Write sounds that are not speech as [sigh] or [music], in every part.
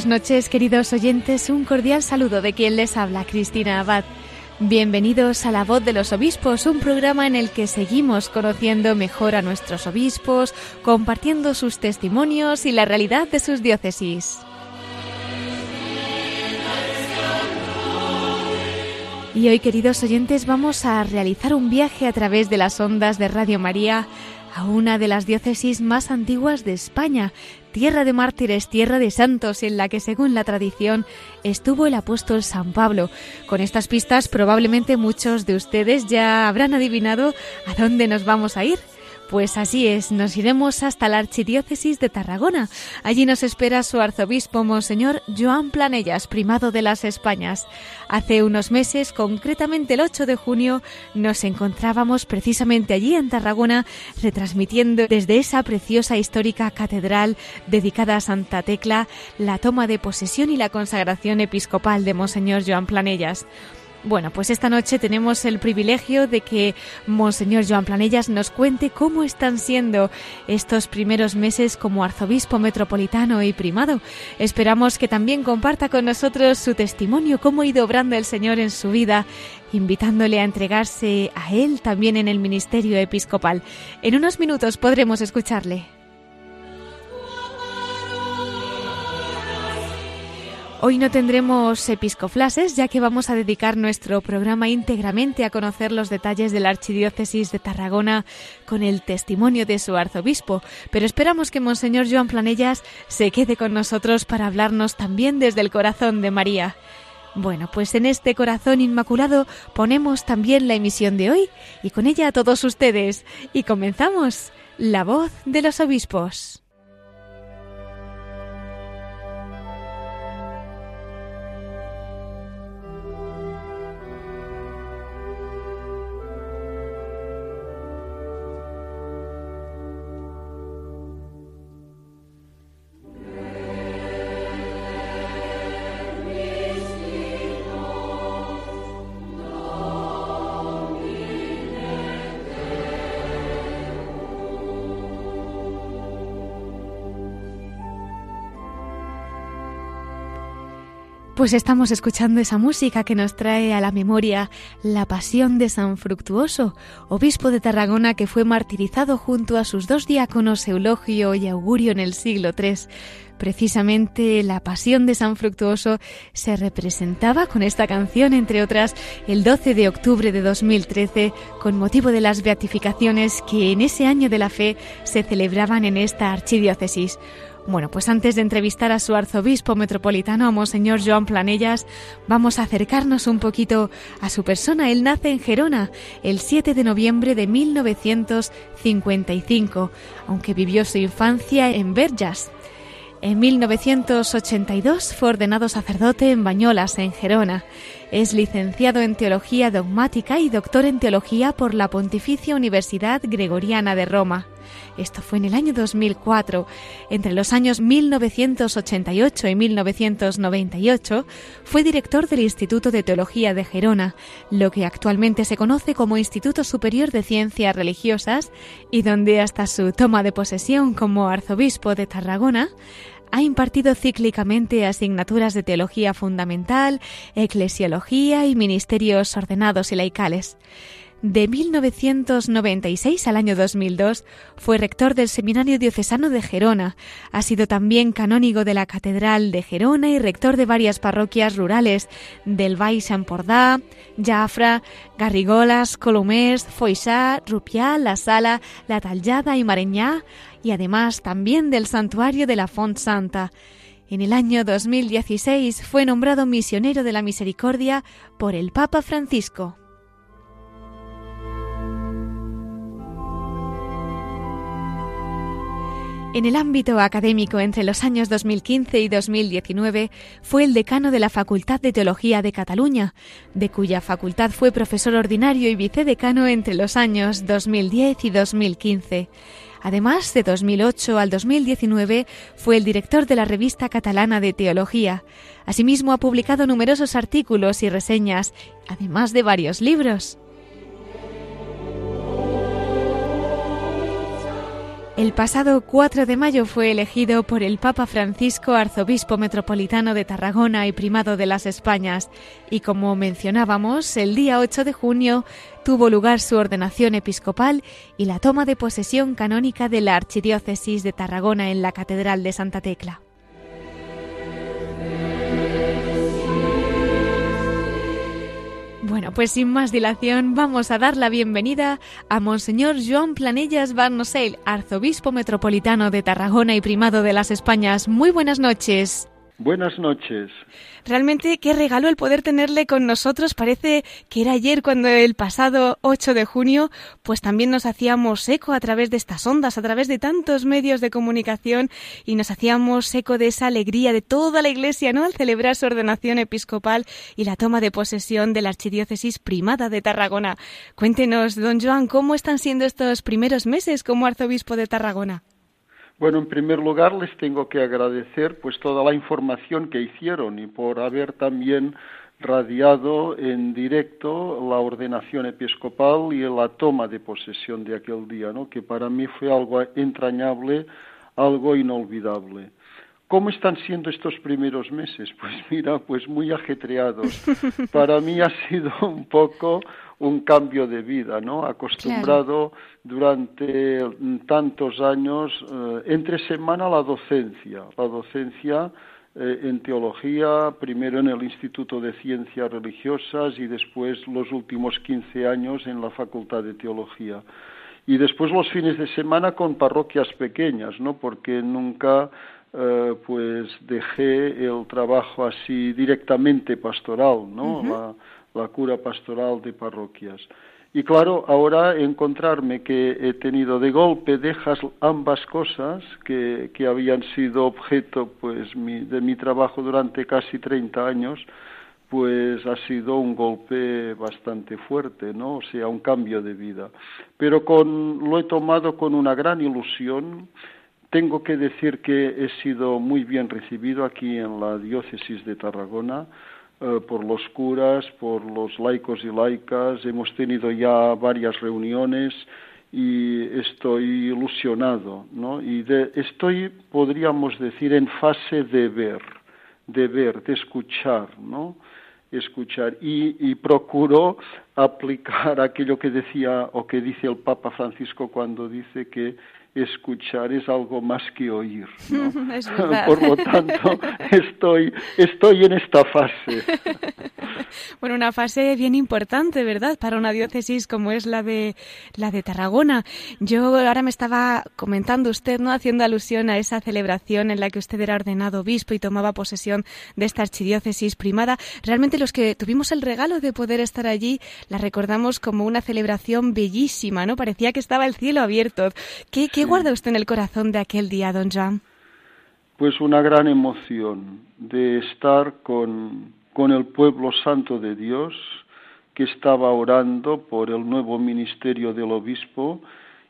Buenas noches, queridos oyentes. Un cordial saludo de quien les habla, Cristina Abad. Bienvenidos a La Voz de los Obispos, un programa en el que seguimos conociendo mejor a nuestros obispos, compartiendo sus testimonios y la realidad de sus diócesis. Y hoy, queridos oyentes, vamos a realizar un viaje a través de las ondas de Radio María a una de las diócesis más antiguas de España, tierra de mártires, tierra de santos, en la que según la tradición estuvo el apóstol San Pablo. Con estas pistas probablemente muchos de ustedes ya habrán adivinado a dónde nos vamos a ir. Pues así es, nos iremos hasta la Archidiócesis de Tarragona. Allí nos espera su arzobispo, Monseñor Joan Planellas, primado de las Españas. Hace unos meses, concretamente el 8 de junio, nos encontrábamos precisamente allí en Tarragona, retransmitiendo desde esa preciosa histórica catedral dedicada a Santa Tecla la toma de posesión y la consagración episcopal de Monseñor Joan Planellas. Bueno, pues esta noche tenemos el privilegio de que Monseñor Joan Planellas nos cuente cómo están siendo estos primeros meses como arzobispo metropolitano y primado. Esperamos que también comparta con nosotros su testimonio, cómo ha ido obrando el Señor en su vida, invitándole a entregarse a Él también en el ministerio episcopal. En unos minutos podremos escucharle. Hoy no tendremos episcoflases, ya que vamos a dedicar nuestro programa íntegramente a conocer los detalles de la Archidiócesis de Tarragona con el testimonio de su arzobispo, pero esperamos que Monseñor Joan Planellas se quede con nosotros para hablarnos también desde el corazón de María. Bueno, pues en este corazón inmaculado ponemos también la emisión de hoy y con ella a todos ustedes. Y comenzamos, la voz de los obispos. Pues estamos escuchando esa música que nos trae a la memoria la pasión de San Fructuoso, obispo de Tarragona que fue martirizado junto a sus dos diáconos Eulogio y Augurio en el siglo III. Precisamente la pasión de San Fructuoso se representaba con esta canción, entre otras, el 12 de octubre de 2013, con motivo de las beatificaciones que en ese año de la fe se celebraban en esta archidiócesis. Bueno, pues antes de entrevistar a su arzobispo metropolitano, a Monseñor Joan Planellas, vamos a acercarnos un poquito a su persona. Él nace en Gerona el 7 de noviembre de 1955, aunque vivió su infancia en Berjas. En 1982 fue ordenado sacerdote en Bañolas, en Gerona. Es licenciado en Teología Dogmática y doctor en Teología por la Pontificia Universidad Gregoriana de Roma. Esto fue en el año 2004. Entre los años 1988 y 1998 fue director del Instituto de Teología de Gerona, lo que actualmente se conoce como Instituto Superior de Ciencias Religiosas y donde hasta su toma de posesión como arzobispo de Tarragona ha impartido cíclicamente asignaturas de teología fundamental, eclesiología y ministerios ordenados y laicales. De 1996 al año 2002 fue rector del Seminario Diocesano de Gerona. Ha sido también canónigo de la Catedral de Gerona y rector de varias parroquias rurales del Baix Empordà, Jafra, Garrigolas, Colomers, Foixà, Rupià, La Sala, La Tallada y Mareñá, y además también del Santuario de la Font Santa. En el año 2016 fue nombrado misionero de la Misericordia por el Papa Francisco. En el ámbito académico, entre los años 2015 y 2019, fue el decano de la Facultad de Teología de Cataluña, de cuya facultad fue profesor ordinario y vicedecano entre los años 2010 y 2015. Además, de 2008 al 2019 fue el director de la revista catalana de Teología. Asimismo, ha publicado numerosos artículos y reseñas, además de varios libros. El pasado 4 de mayo fue elegido por el Papa Francisco arzobispo metropolitano de Tarragona y primado de las Españas y como mencionábamos, el día 8 de junio tuvo lugar su ordenación episcopal y la toma de posesión canónica de la Archidiócesis de Tarragona en la Catedral de Santa Tecla. Bueno, pues sin más dilación, vamos a dar la bienvenida a Monseñor Joan Planellas Barnosell, arzobispo metropolitano de Tarragona y primado de las Españas. Muy buenas noches. Buenas noches. Realmente qué regalo el poder tenerle con nosotros. Parece que era ayer cuando el pasado 8 de junio, pues también nos hacíamos eco a través de estas ondas, a través de tantos medios de comunicación y nos hacíamos eco de esa alegría de toda la Iglesia, ¿no? Al celebrar su ordenación episcopal y la toma de posesión de la Archidiócesis Primada de Tarragona. Cuéntenos, don Joan, ¿cómo están siendo estos primeros meses como arzobispo de Tarragona? Bueno, en primer lugar les tengo que agradecer pues toda la información que hicieron y por haber también radiado en directo la ordenación episcopal y la toma de posesión de aquel día, ¿no? que para mí fue algo entrañable, algo inolvidable. ¿Cómo están siendo estos primeros meses? [laughs] Pues mira, pues muy ajetreados. [laughs] Para mí ha sido un poco un cambio de vida, ¿no? Acostumbrado durante tantos años, eh, entre semana la docencia, la docencia eh, en teología, primero en el Instituto de Ciencias Religiosas y después los últimos 15 años en la Facultad de Teología. Y después los fines de semana con parroquias pequeñas, ¿no? Porque nunca eh, pues dejé el trabajo así directamente pastoral, ¿no? la cura pastoral de parroquias. Y claro, ahora encontrarme que he tenido de golpe, dejas ambas cosas que, que habían sido objeto pues de mi trabajo durante casi 30 años, pues ha sido un golpe bastante fuerte, ¿no? O sea, un cambio de vida. Pero con, lo he tomado con una gran ilusión. Tengo que decir que he sido muy bien recibido aquí en la diócesis de Tarragona eh, por los curas, por los laicos y laicas. Hemos tenido ya varias reuniones y estoy ilusionado, ¿no? Y estoy, podríamos decir, en fase de ver, de ver, de escuchar, ¿no? Escuchar y, y procuro aplicar [laughs] aquello que decía o que dice el Papa Francisco cuando dice que escuchar es algo más que oír. [laughs] [laughs] Por lo tanto, [laughs] estoy, estoy en esta fase. bueno, una fase bien importante, ¿verdad? Para una diócesis como es la de la de Tarragona. Yo ahora me estaba comentando usted, ¿no? Haciendo alusión a esa celebración en la que usted era ordenado obispo y tomaba posesión de esta archidiócesis primada. Realmente los que tuvimos el regalo de poder estar allí la recordamos como una celebración bellísima, ¿no? Parecía que estaba el cielo abierto. ¿Qué, qué guarda usted en el corazón de aquel día, don Jean? Pues una gran emoción de estar con con el pueblo santo de Dios que estaba orando por el nuevo ministerio del obispo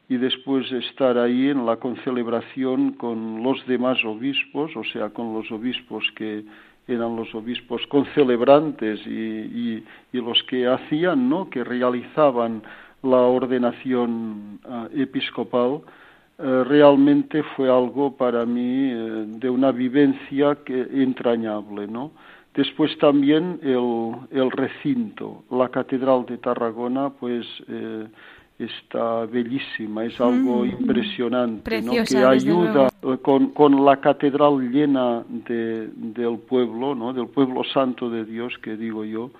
y después estar ahí en la concelebración con los demás obispos, o sea, con los obispos que eran los obispos concelebrantes y, y, los que hacían, ¿no? que realizaban la ordenación ah, episcopal, realmente fue algo para mí eh, de una vivencia que, entrañable, ¿no? Después también el, el recinto, la Catedral de Tarragona, pues eh, está bellísima, es algo mm. impresionante, ¿no? que ayuda con, con, la catedral llena de, del pueblo, ¿no? del pueblo santo de Dios, que digo yo,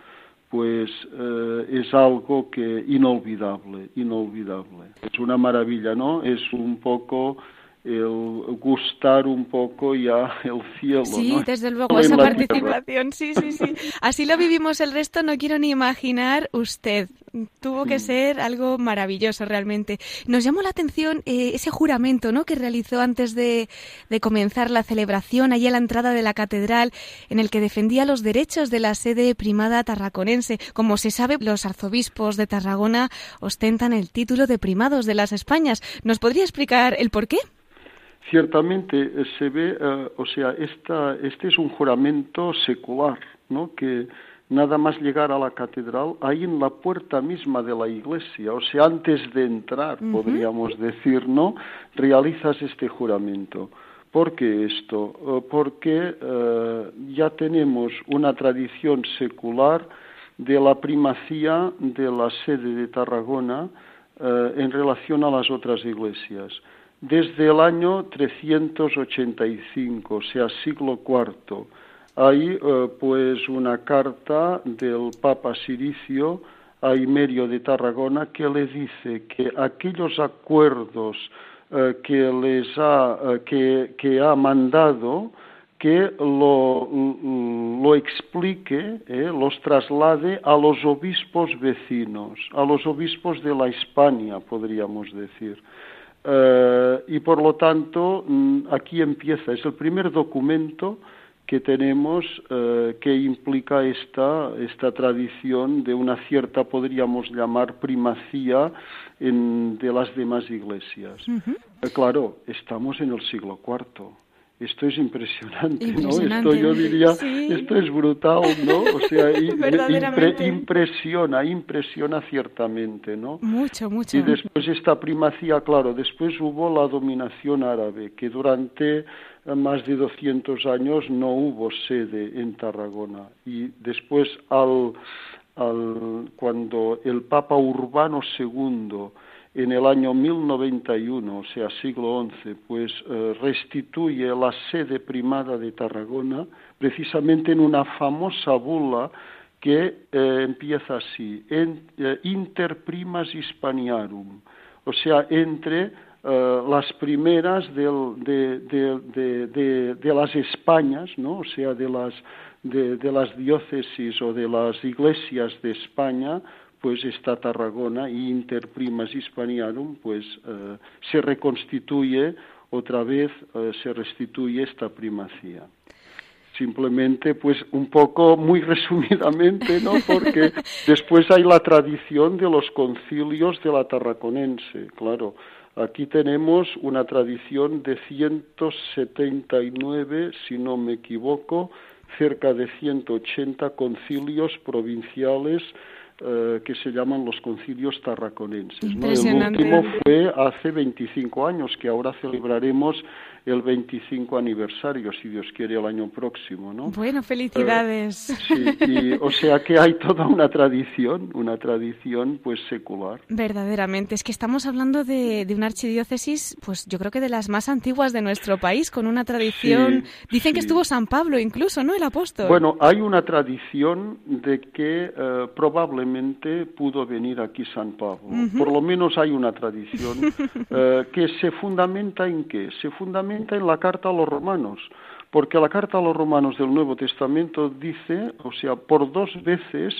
pues eh, es algo que inolvidable, inolvidable. Es una maravilla, ¿no? Es un poco el gustar un poco ya el cielo. Sí, desde [laughs] luego, esa participación, sí, sí, sí. Así lo vivimos el resto, no quiero ni imaginar usted. Tuvo que ser algo maravilloso realmente. Nos llamó la atención eh, ese juramento ¿no? que realizó antes de, de, comenzar la celebración, allí a la entrada de la catedral, en el que defendía los derechos de la sede primada tarraconense. Como se sabe, los arzobispos de Tarragona ostentan el título de primados de las Españas. ¿Nos podría explicar el por qué? Ciertamente eh, se ve, uh, o sea, esta, este es un juramento secular, ¿no? Que nada más llegar a la catedral, ahí en la puerta misma de la iglesia, o sea, antes de entrar, uh -huh. podríamos decir, ¿no? Realizas este juramento. ¿Por qué esto? Uh, porque ya tenemos una tradición secular de la primacía de la sede de Tarragona en relación a las otras iglesias desde el año 385, o sea, siglo IV. Hay eh, pues una carta del Papa Siricio a Imerio de Tarragona que le dice que aquellos acuerdos eh, que les ha, eh, que, ha mandado que lo, lo explique, los traslade a los obispos vecinos, a los obispos de la Hispania, podríamos decir. Uh, y por lo tanto, mm, aquí empieza, es el primer documento que tenemos uh, que implica esta, esta tradición de una cierta, podríamos llamar, primacía en, de las demás iglesias. Uh -huh. uh, claro, estamos en el siglo IV esto es impresionante, impresionante. ¿no? Esto yo diría, sí. esto es brutal, ¿no? O sea, [laughs] impre, impresiona, impresiona ciertamente, ¿no? Mucho, mucho. Y después esta primacía, claro, después hubo la dominación árabe, que durante más de 200 años no hubo sede en Tarragona. Y después, al, al, cuando el Papa Urbano II en el año 1091, o sea, siglo XI, pues eh, restituye la sede primada de Tarragona precisamente en una famosa bula que eh, empieza así, en, eh, inter primas hispaniarum, o sea, entre las primeras del, de, de, de, de, las Españas, ¿no? o sea, de las, de, las diócesis o de las iglesias de España, pues está Tarragona y Inter Primas Hispaniarum, pues eh, se reconstituye otra vez, eh, se restituye esta primacía. Simplemente, pues un poco muy [laughs] resumidamente, ¿no? Porque después hay la tradición de los concilios de la Tarraconense, claro. Aquí tenemos una tradición de 179, si no me equivoco, cerca de 180 concilios provinciales eh, que se llaman los concilios tarraconenses. ¿no? El último fue hace 25 años, que ahora celebraremos el 25 aniversario, si Dios quiere, el año próximo, ¿no? Bueno, felicidades. Eh, sí, y, o sea que hay toda una tradición, una tradición pues secular. Verdaderamente, es que estamos hablando de, de una archidiócesis, pues yo creo que de las más antiguas de nuestro país, con una tradición, sí, dicen sí. que estuvo San Pablo incluso, ¿no? El apóstol. Bueno, hay una tradición de que uh, probablemente pudo venir aquí San Pablo, uh -huh. por lo menos hay una tradición uh, [laughs] que se fundamenta en qué? Se fundamenta en la carta a los romanos, porque la carta a los romanos del Nuevo Testamento dice, o sea, por dos veces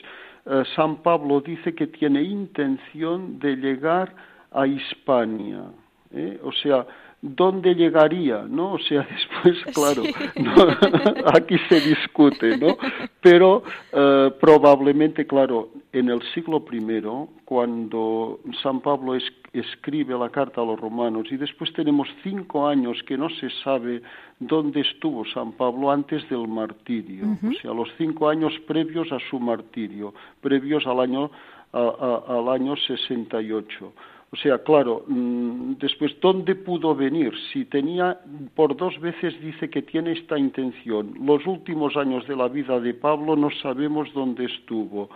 eh, San Pablo dice que tiene intención de llegar a Hispania. ¿eh? O sea, ¿dónde llegaría? ¿no? O sea, [laughs] después, claro, sí. ¿no? [laughs] aquí se discute, ¿no? Pero eh, probablemente, claro, en el siglo I, cuando San Pablo es, escribe la carta a los romanos, y después tenemos cinco años que no se sabe dónde estuvo San Pablo antes del martirio, uh -huh. o sea, los cinco años previos a su martirio, previos al año, a, a, al año 68. O sea, claro, mmm, después, ¿dónde pudo venir? Si tenía, por dos veces dice que tiene esta intención. Los últimos años de la vida de Pablo no sabemos dónde estuvo.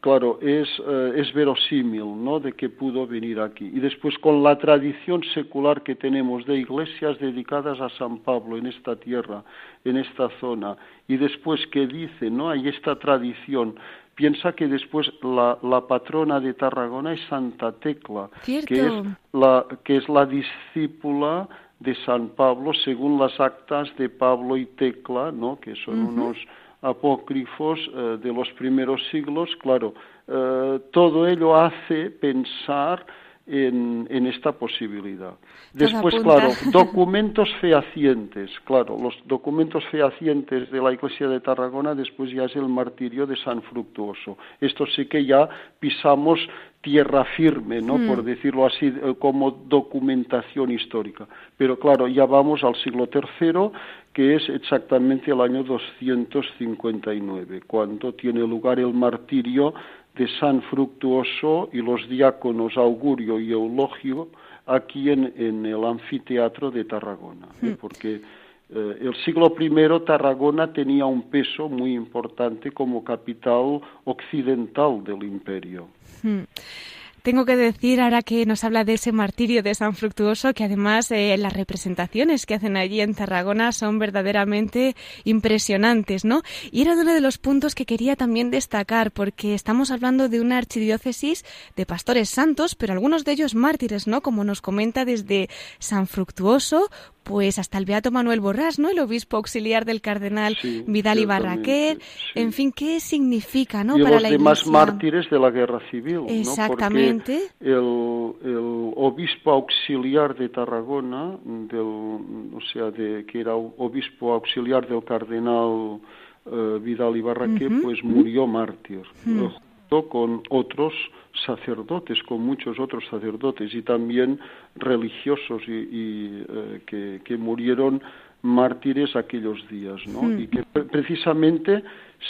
Claro, es, eh, es verosímil, ¿no?, de que pudo venir aquí. Y después, con la tradición secular que tenemos de iglesias dedicadas a San Pablo en esta tierra, en esta zona, y después que dice, ¿no?, hay esta tradición Piensa que después la, la patrona de Tarragona es Santa Tecla, Cierto. que es la, que es la discípula de San Pablo según las actas de Pablo y Tecla, ¿no? que son unos apócrifos eh, de los primeros siglos, claro, eh, todo ello hace pensar en, en esta posibilidad. Después, claro, [laughs] documentos fehacientes, claro, los documentos fehacientes de la Iglesia de Tarragona después ya es el martirio de San Fructuoso. Esto sí que ya pisamos tierra firme, ¿no? Hmm. Por decirlo así, eh, como documentación histórica. Pero claro, ya vamos al siglo III, que es exactamente el año 259, cuando tiene lugar el martirio de San Fructuoso y los diáconos Augurio y Eulogio aquí en, en el anfiteatro de Tarragona, ¿eh? porque eh, el siglo I Tarragona tenía un peso muy importante como capital occidental del imperio. Hmm. Tengo que decir, ahora que nos habla de ese martirio de San Fructuoso, que además eh, las representaciones que hacen allí en Tarragona son verdaderamente impresionantes, ¿no? Y era uno de los puntos que quería también destacar, porque estamos hablando de una archidiócesis de pastores santos, pero algunos de ellos mártires, ¿no? Como nos comenta desde San Fructuoso, pues hasta el Beato Manuel Borrás, ¿no? El obispo auxiliar del cardenal Sí, Vidal y Barraquer. sí. En fin, ¿qué significa, no? y para los la demás Iglesia? mártires de la guerra civil, ¿no? Exactamente. El, el obispo auxiliar de Tarragona, del, o sea, de, que era obispo auxiliar del cardenal eh, Vidal y Barraqué, pues murió mártir, junto con otros sacerdotes, con muchos otros sacerdotes y también religiosos y, y, eh, que, que murieron mártires aquellos días, ¿no? Y que pre- precisamente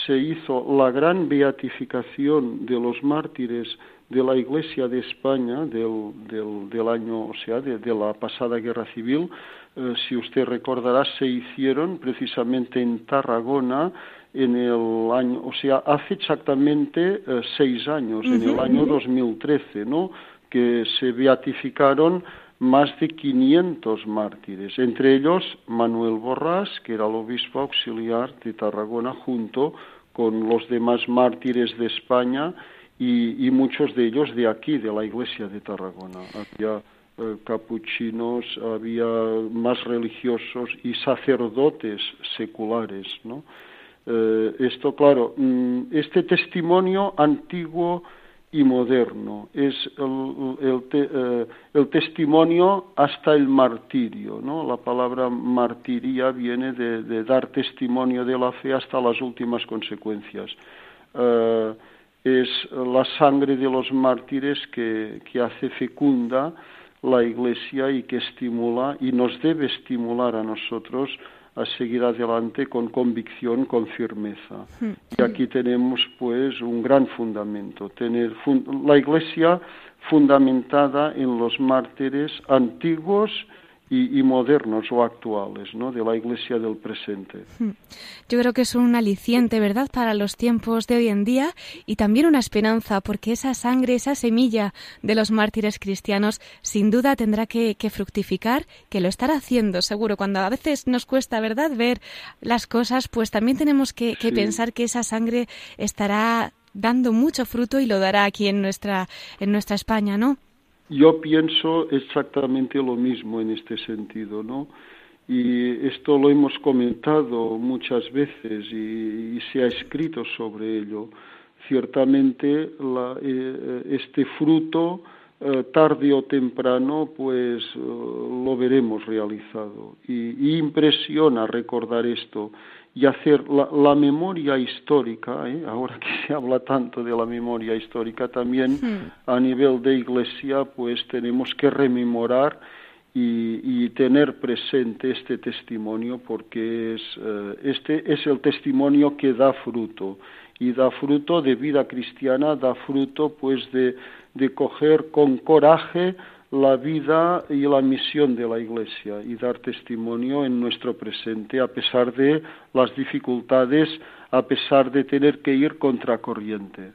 se hizo la gran beatificación de los mártires de la Iglesia de España del, del, del año, o sea, de, de la pasada guerra civil. Eh, si usted recordará, se hicieron precisamente en Tarragona en el año, o sea, hace exactamente eh, seis años, en el año 2013, ¿no? Que se beatificaron más de 500 mártires, entre ellos Manuel Borrás, que era el obispo auxiliar de Tarragona, junto con los demás mártires de España y, muchos de ellos de aquí, de la iglesia de Tarragona. Había eh, capuchinos, había más religiosos y sacerdotes seculares, ¿no? Eh, esto, claro, mm, este testimonio antiguo y moderno es el, te- eh, el testimonio hasta el martirio, ¿no? La palabra martiría viene de, dar testimonio de la fe hasta las últimas consecuencias. Es la sangre de los mártires que, que hace fecunda la Iglesia y que estimula y nos debe estimular a nosotros a seguir adelante con convicción, con firmeza. Y aquí tenemos pues un gran fundamento, tener fun- la Iglesia fundamentada en los mártires antiguos y, y modernos o actuales, ¿no? De la Iglesia del presente. Yo creo que es un aliciente, ¿verdad?, para los tiempos de hoy en día y también una esperanza, porque esa sangre, esa semilla de los mártires cristianos, sin duda tendrá que, que fructificar, que lo estará haciendo, seguro. Cuando a veces nos cuesta, ¿verdad?, ver las cosas, pues también tenemos que, que Sí. pensar que esa sangre estará dando mucho fruto y lo dará aquí en nuestra, en nuestra España, ¿no? Yo pienso exactamente lo mismo en este sentido, ¿no? Y esto lo hemos comentado muchas veces y, se ha escrito sobre ello. Ciertamente la- eh, este fruto, eh, tarde o temprano, pues eh, lo veremos realizado. Y impresiona recordar esto y hacer la, la memoria histórica, ¿eh? ahora que se habla tanto de la memoria histórica, también a nivel de iglesia, pues tenemos que rememorar y, y tener presente este testimonio porque es, eh, este es el testimonio que da fruto y da fruto de vida cristiana, da fruto pues de, de coger con coraje la vida y la misión de la Iglesia y dar testimonio en nuestro presente a pesar de las dificultades, a pesar de tener que ir contracorriente.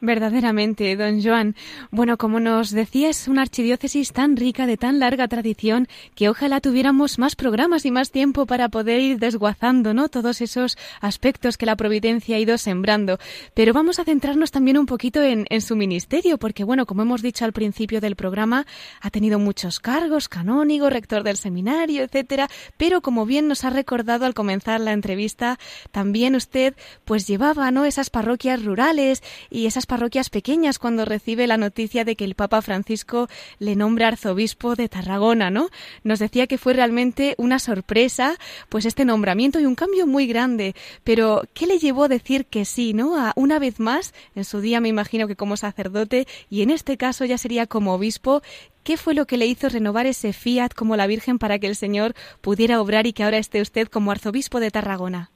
Verdaderamente, don Joan. Bueno, como nos decía, es una archidiócesis tan rica, de tan larga tradición, que ojalá tuviéramos más programas y más tiempo para poder ir desguazando, ¿no? Todos esos aspectos que la providencia ha ido sembrando. Pero vamos a centrarnos también un poquito en, en su ministerio, porque, bueno, como hemos dicho al principio del programa, ha tenido muchos cargos, canónigo, rector del seminario, etcétera. Pero, como bien nos ha recordado al comenzar la entrevista, también usted, pues llevaba, ¿no? Esas parroquias rurales y esas parroquias pequeñas cuando recibe la noticia de que el Papa Francisco le nombra arzobispo de Tarragona, ¿no? Nos decía que fue realmente una sorpresa, pues este nombramiento y un cambio muy grande. Pero, ¿qué le llevó a decir que sí, ¿no? Una vez más, en su día me imagino que como sacerdote y en este caso ya sería como obispo, ¿Qué fue lo que le hizo renovar ese fiat como la Virgen para que el Señor pudiera obrar y que ahora esté usted como arzobispo de Tarragona?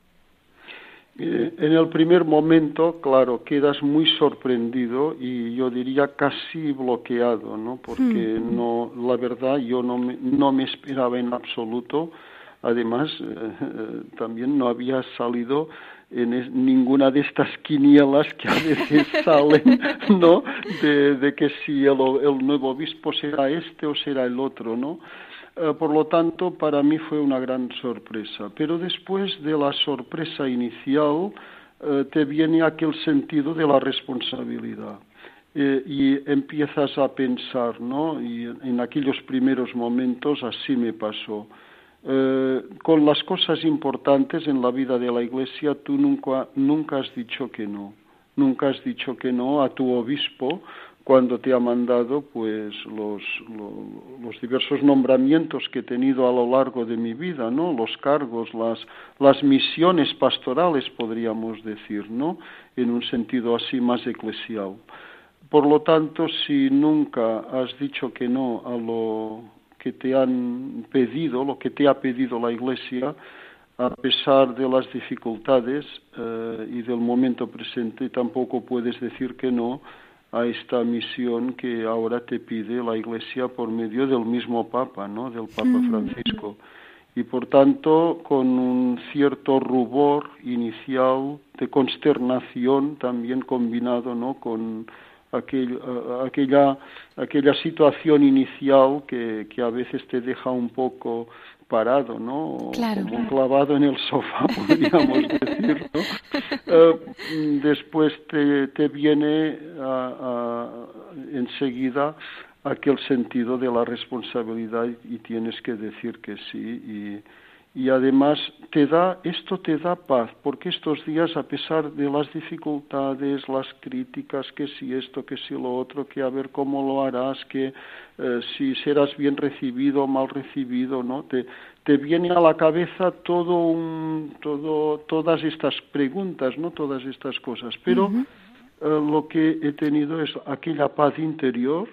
En el primer momento, claro, quedas muy sorprendido y yo diría casi bloqueado, ¿no? Porque hmm. no, la verdad, yo no me, no me esperaba en absoluto. Además, [laughs] eh, también no había salido en ninguna de estas quinielas que a veces [laughs] salen, ¿no? De, de que si el, el nuevo obispo será este o será el otro, ¿no? Eh, por lo tanto, para mí fue una gran sorpresa. Pero después de la sorpresa inicial, eh, te viene aquel sentido de la responsabilidad. Eh, y empiezas a pensar, ¿no? Y en aquellos primeros momentos así me pasó. con las cosas importantes en la vida de la Iglesia, tú nunca, nunca has dicho que no. Nunca has dicho que no a tu obispo cuando te ha mandado pues los, diversos nombramientos que he tenido a lo largo de mi vida, ¿no? Los cargos, las, las misiones pastorales, podríamos decir, ¿no? En un sentido así más eclesial. Por lo tanto, si nunca has dicho que no a lo que te han pedido, lo que te ha pedido la Iglesia, a pesar de las dificultades eh, y del momento presente, tampoco puedes decir que no a esta misión que ahora te pide la Iglesia por medio del mismo Papa, ¿no? Del Papa Francisco. Y por tanto, con un cierto rubor inicial de consternación también combinado, ¿no? Con aquel, aquella, aquella situación inicial que, que a veces te deja un poco parado, ¿no? Como clavado en el sofá, [laughs] podríamos [laughs] decir, ¿no? Eh, después te, te viene enseguida aquel sentido de la responsabilidad y tienes que decir que sí y y además te da esto te da paz porque estos días a pesar de las dificultades las críticas que si esto que si lo otro que a ver cómo lo harás que eh, si serás bien recibido o mal recibido no te te viene a la cabeza todo un todo todas estas preguntas no todas estas cosas. Pero eh, lo que he tenido es aquella paz interior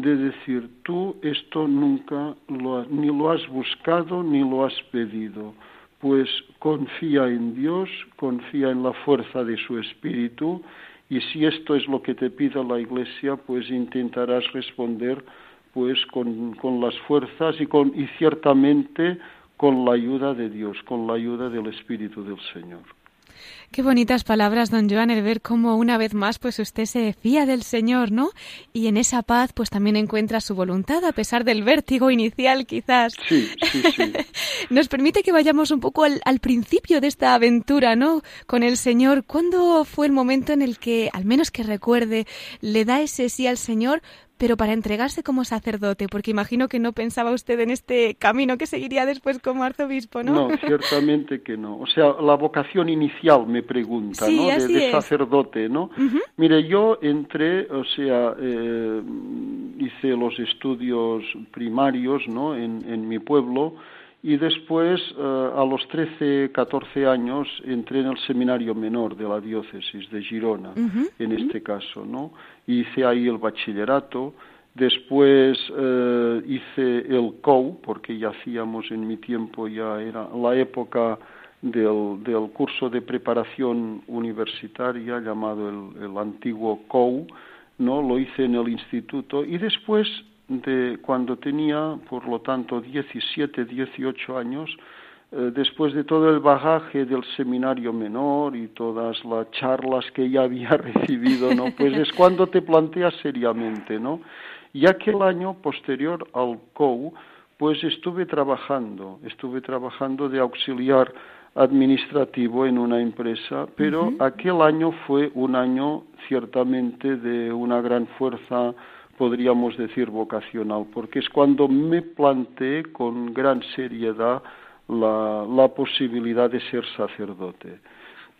de decir, tú esto nunca lo, ni lo has buscado ni lo has pedido, pues confía en Dios, confía en la fuerza de su espíritu y si esto es lo que te pide la Iglesia, pues intentarás responder pues con, con las fuerzas y, con, y ciertamente con la ayuda de Dios, con la ayuda del Espíritu del Señor. Qué bonitas palabras, don Joan, el ver cómo una vez más pues usted se fía del Señor, ¿no? Y en esa paz pues también encuentra su voluntad a pesar del vértigo inicial quizás. Sí, sí, sí. [laughs] Nos permite que vayamos un poco al, al, principio de esta aventura, ¿no? Con el Señor. ¿Cuándo fue el momento en el que, al menos que recuerde, le da ese sí al Señor pero para entregarse como sacerdote, porque imagino que no pensaba usted en este camino que seguiría después como arzobispo, ¿no? No, ciertamente que no. O sea, la vocación inicial me pregunta, ¿no? De, sacerdote, ¿no? Mire, yo entré, o sea, eh, hice los estudios primarios, ¿no? En, en mi pueblo y después, eh, a los 13, 14 años, entré en el seminario menor de la diócesis de Girona, en este caso, ¿no? Hice ahí el bachillerato, después eh, hice el COU, porque ya hacíamos en mi tiempo, ya era la época del, del curso de preparación universitaria llamado el, el antiguo COU, ¿no? Lo hice en el instituto y después de cuando tenía, por lo tanto, 17, 18 años, después de todo el bagaje del seminario menor y todas las charlas que ya [laughs] había recibido, ¿no? Pues es cuando te planteas seriamente, ¿no? Y aquel año posterior al COU, pues estuve trabajando, estuve trabajando de auxiliar administrativo en una empresa, pero aquel año fue un año ciertamente de una gran fuerza, podríamos decir, vocacional, porque es cuando me planteé con gran seriedad la, posibilidad de ser sacerdote.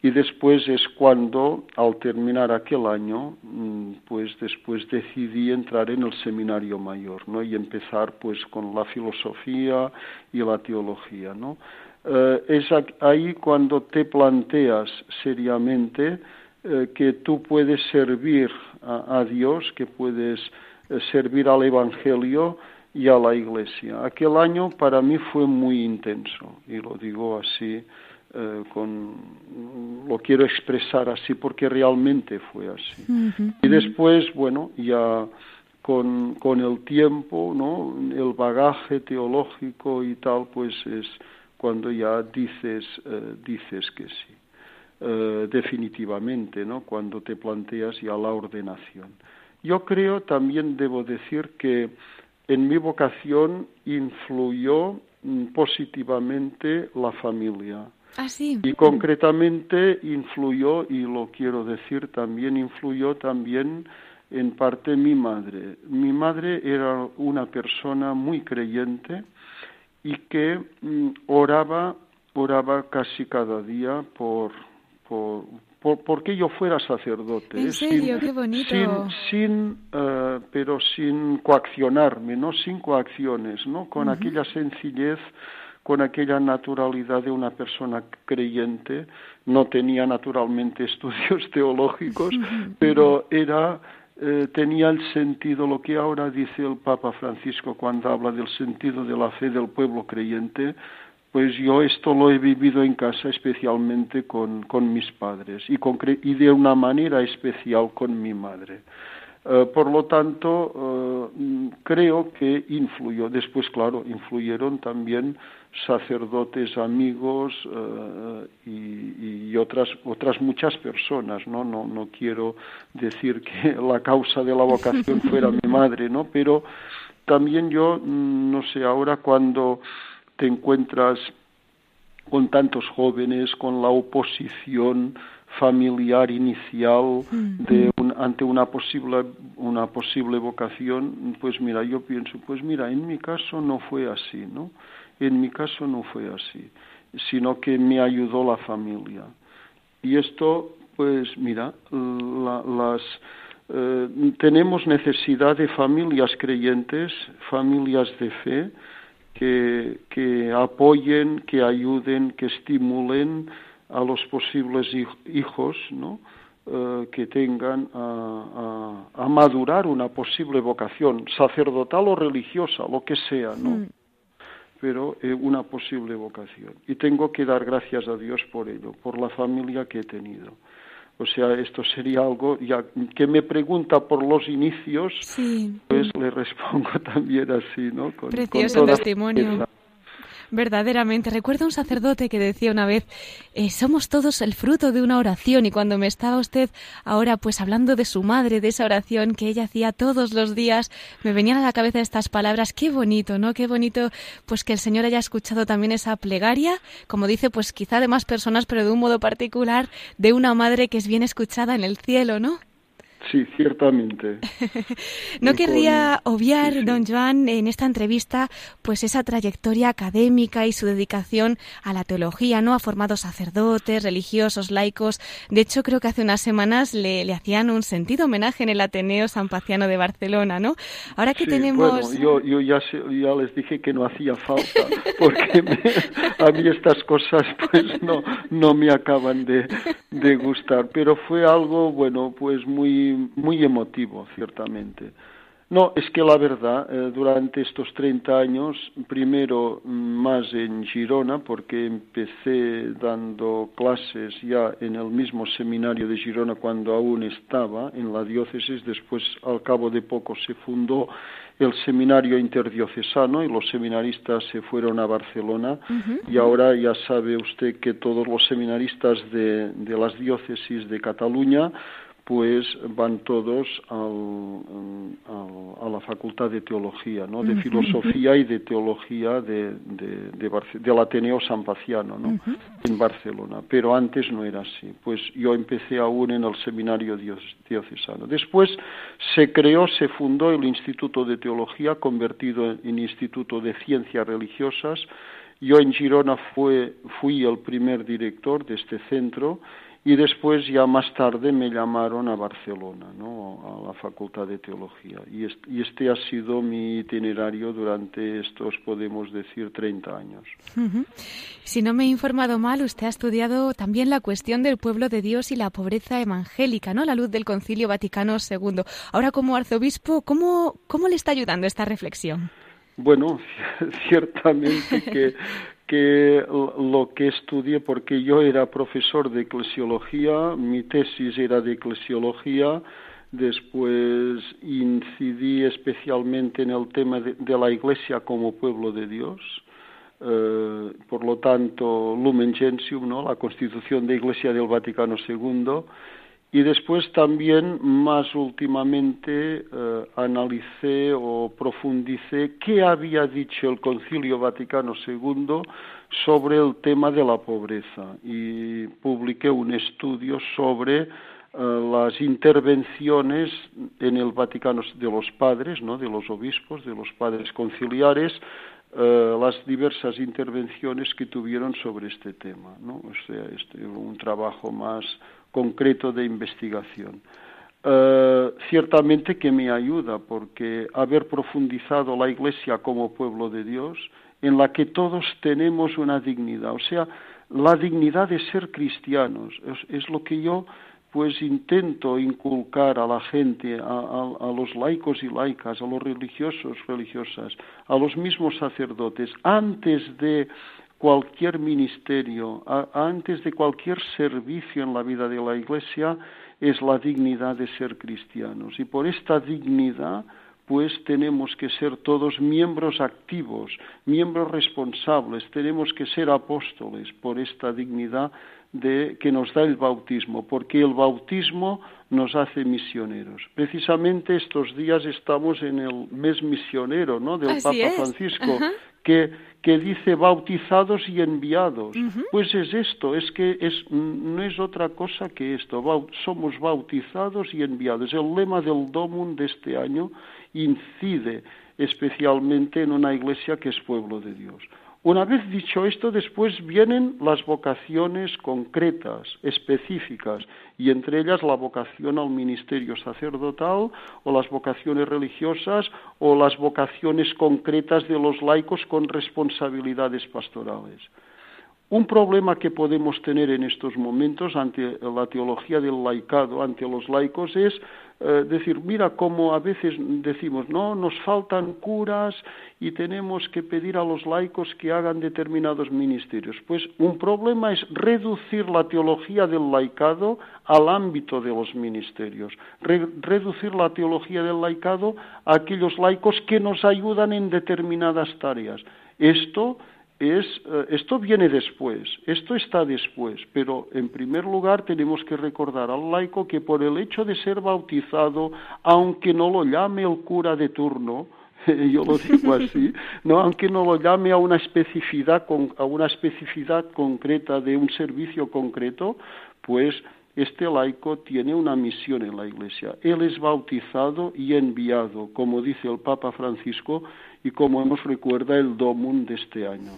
Y después es cuando, al terminar aquel año, mm, pues después decidí entrar en el seminario mayor, ¿no? Y empezar pues con la filosofía y la teología, ¿no? Eh, es ahí cuando te planteas seriamente eh, que tú puedes servir a, Dios, que puedes eh, servir al Evangelio y a la Iglesia. Aquel año para mí fue muy intenso, y lo digo así eh, con, lo quiero expresar así porque realmente fue así. Y después, bueno, ya con, con el tiempo, ¿no? El bagaje teológico y tal, pues es cuando ya dices, eh, dices que sí. Eh, definitivamente, ¿no? Cuando te planteas ya la ordenación. Yo creo, también debo decir que en mi vocación influyó mm, positivamente la familia. Ah, y concretamente influyó, y lo quiero decir también, influyó también en parte mi madre. Mi madre era una persona muy creyente y que mm, oraba, oraba casi cada día por, por, porque yo fuera sacerdote. ¿En serio? Qué bonito. Sin, eh, pero sin coaccionarme, ¿no? Sin coacciones, ¿no? Con aquella sencillez con aquella naturalidad de una persona creyente, no tenía naturalmente [laughs] estudios teológicos, pero era eh, tenía el sentido, lo que ahora dice el Papa Francisco cuando habla del sentido de la fe del pueblo creyente, pues yo esto lo he vivido en casa especialmente con, con mis padres y, y de una manera especial con mi madre. Eh, por lo tanto, eh, creo que influyó. Después, claro, influyeron también sacerdotes amigos eh, y, otras otras muchas personas no no no quiero decir que [laughs] la causa de la vocación fuera mi madre no pero también yo mm, no sé ahora cuando te encuentras con tantos jóvenes con la oposición familiar inicial de ante una posible una posible vocación pues mira yo pienso pues mira en mi caso no fue así no en mi caso no fue así, sino que me ayudó la familia. Y esto, pues mira, las, eh, tenemos necesidad de familias creyentes, familias de fe, que, que apoyen, que ayuden, que estimulen a los posibles hijos, ¿no? Eh, que tengan a, a, madurar una posible vocación sacerdotal o religiosa, lo que sea, ¿no? Hmm pero eh, una posible vocación. Y tengo que dar gracias a Dios por ello, por la familia que he tenido. O sea, esto sería algo ya que me pregunta por los inicios, pues le respondo [laughs] también así, ¿no? Precioso testimonio. Verdaderamente. Recuerdo un sacerdote que decía una vez, eh, somos todos el fruto de una oración y cuando me estaba usted ahora pues hablando de su madre, de esa oración que ella hacía todos los días, me venían a la cabeza estas palabras, qué bonito, ¿no? Qué bonito pues que el Señor haya escuchado también esa plegaria, como dice pues quizá de más personas, pero de un modo particular, de una madre que es bien escuchada en el cielo, ¿no? Sí, ciertamente. [laughs] no querría obviar, don Joan, en esta entrevista, pues esa trayectoria académica y su dedicación a la teología, ¿no? Ha formado sacerdotes, religiosos, laicos. De hecho, creo que hace unas semanas le, le hacían un sentido homenaje en el Ateneo San Paciano de Barcelona, ¿no? Ahora que tenemos... Bueno, yo, yo ya, ya, les dije que no hacía falta, [laughs] porque a mí estas cosas pues no, no me acaban de, de gustar, pero fue algo, bueno, pues muy muy emotivo, ciertamente. No, es que la verdad, eh, durante estos 30 años, primero mm, más en Girona, porque empecé dando clases ya en el mismo seminario de Girona cuando aún estaba en la diócesis, después al cabo de poco se fundó el seminario interdiocesano y los seminaristas se fueron a Barcelona y ahora ya sabe usted que todos los seminaristas de, de las diócesis de Cataluña pues van todos al, a la Facultad de Teología, ¿no? de Filosofía y de Teología de, de, del Ateneo San Paciano, ¿no? en Barcelona. Pero antes no era así. Pues yo empecé aún en el seminario diocesano. Después se creó, se fundó el Instituto de Teología, convertido en Instituto de Ciencias Religiosas. Yo en Girona fue, fui el primer director de este centro y después ya más tarde me llamaron a Barcelona, ¿no? a la Facultad de Teología. Y este, y este, ha sido mi itinerario durante estos, podemos decir, 30 años. Si no me he informado mal, usted ha estudiado también la cuestión del pueblo de Dios y la pobreza evangélica, ¿no? La luz del Concilio Vaticano II. Ahora, como arzobispo, ¿cómo, cómo le está ayudando esta reflexión? Bueno, [laughs] ciertamente que que lo que estudié, porque yo era profesor de eclesiología, mi tesis era de eclesiología, después incidí especialmente en el tema de, la Iglesia como pueblo de Dios, eh, por lo tanto, Lumen Gentium, ¿no? la constitución de Iglesia del Vaticano II, y después también, más últimamente, eh, analicé o profundicé qué había dicho el Concilio Vaticano II sobre el tema de la pobreza y publiqué un estudio sobre eh, las intervenciones en el Vaticano de los padres, ¿no? de los obispos, de los padres conciliares, eh, las diversas intervenciones que tuvieron sobre este tema. ¿no? O sea, este, un trabajo más concreto de investigación. Eh, ciertamente que me ayuda porque haber profundizado la Iglesia como pueblo de Dios, en la que todos tenemos una dignidad, o sea, la dignidad de ser cristianos, es, lo que yo pues intento inculcar a la gente, a, los laicos y laicas, a los religiosos, religiosas, a los mismos sacerdotes, antes de cualquier ministerio, antes de cualquier servicio en la vida de la Iglesia, es la dignidad de ser cristianos. Y por esta dignidad, pues tenemos que ser todos miembros activos, miembros responsables, tenemos que ser apóstoles por esta dignidad de, que nos da el bautismo, porque el bautismo nos hace misioneros. Precisamente estos días estamos en el mes misionero ¿no? del Papa Francisco, que, que, dice bautizados y enviados. Pues es esto, es que es, no es otra cosa que esto, somos bautizados y enviados. El lema del Domum de este año incide especialmente en una iglesia que es pueblo de Dios. Una vez dicho esto, después vienen las vocaciones concretas, específicas, y entre ellas la vocación al ministerio sacerdotal o las vocaciones religiosas o las vocaciones concretas de los laicos con responsabilidades pastorales. Un problema que podemos tener en estos momentos ante la teología del laicado, ante los laicos, es eh, decir, mira cómo a veces decimos, no, nos faltan curas y tenemos que pedir a los laicos que hagan determinados ministerios. Pues un problema es reducir la teología del laicado al ámbito de los ministerios, reducir la teología del laicado a aquellos laicos que nos ayudan en determinadas tareas. Esto es, eh, esto viene después, esto está después, pero en primer lugar tenemos que recordar al laico que por el hecho de ser bautizado, aunque no lo llame el cura de turno, [laughs] yo lo digo así, no, aunque no lo llame a una especificidad, a una especificidad concreta de un servicio concreto, pues este laico tiene una misión en la Iglesia. Él es bautizado y enviado, como dice el Papa Francisco, y como hemos recuerda el Domum de este año.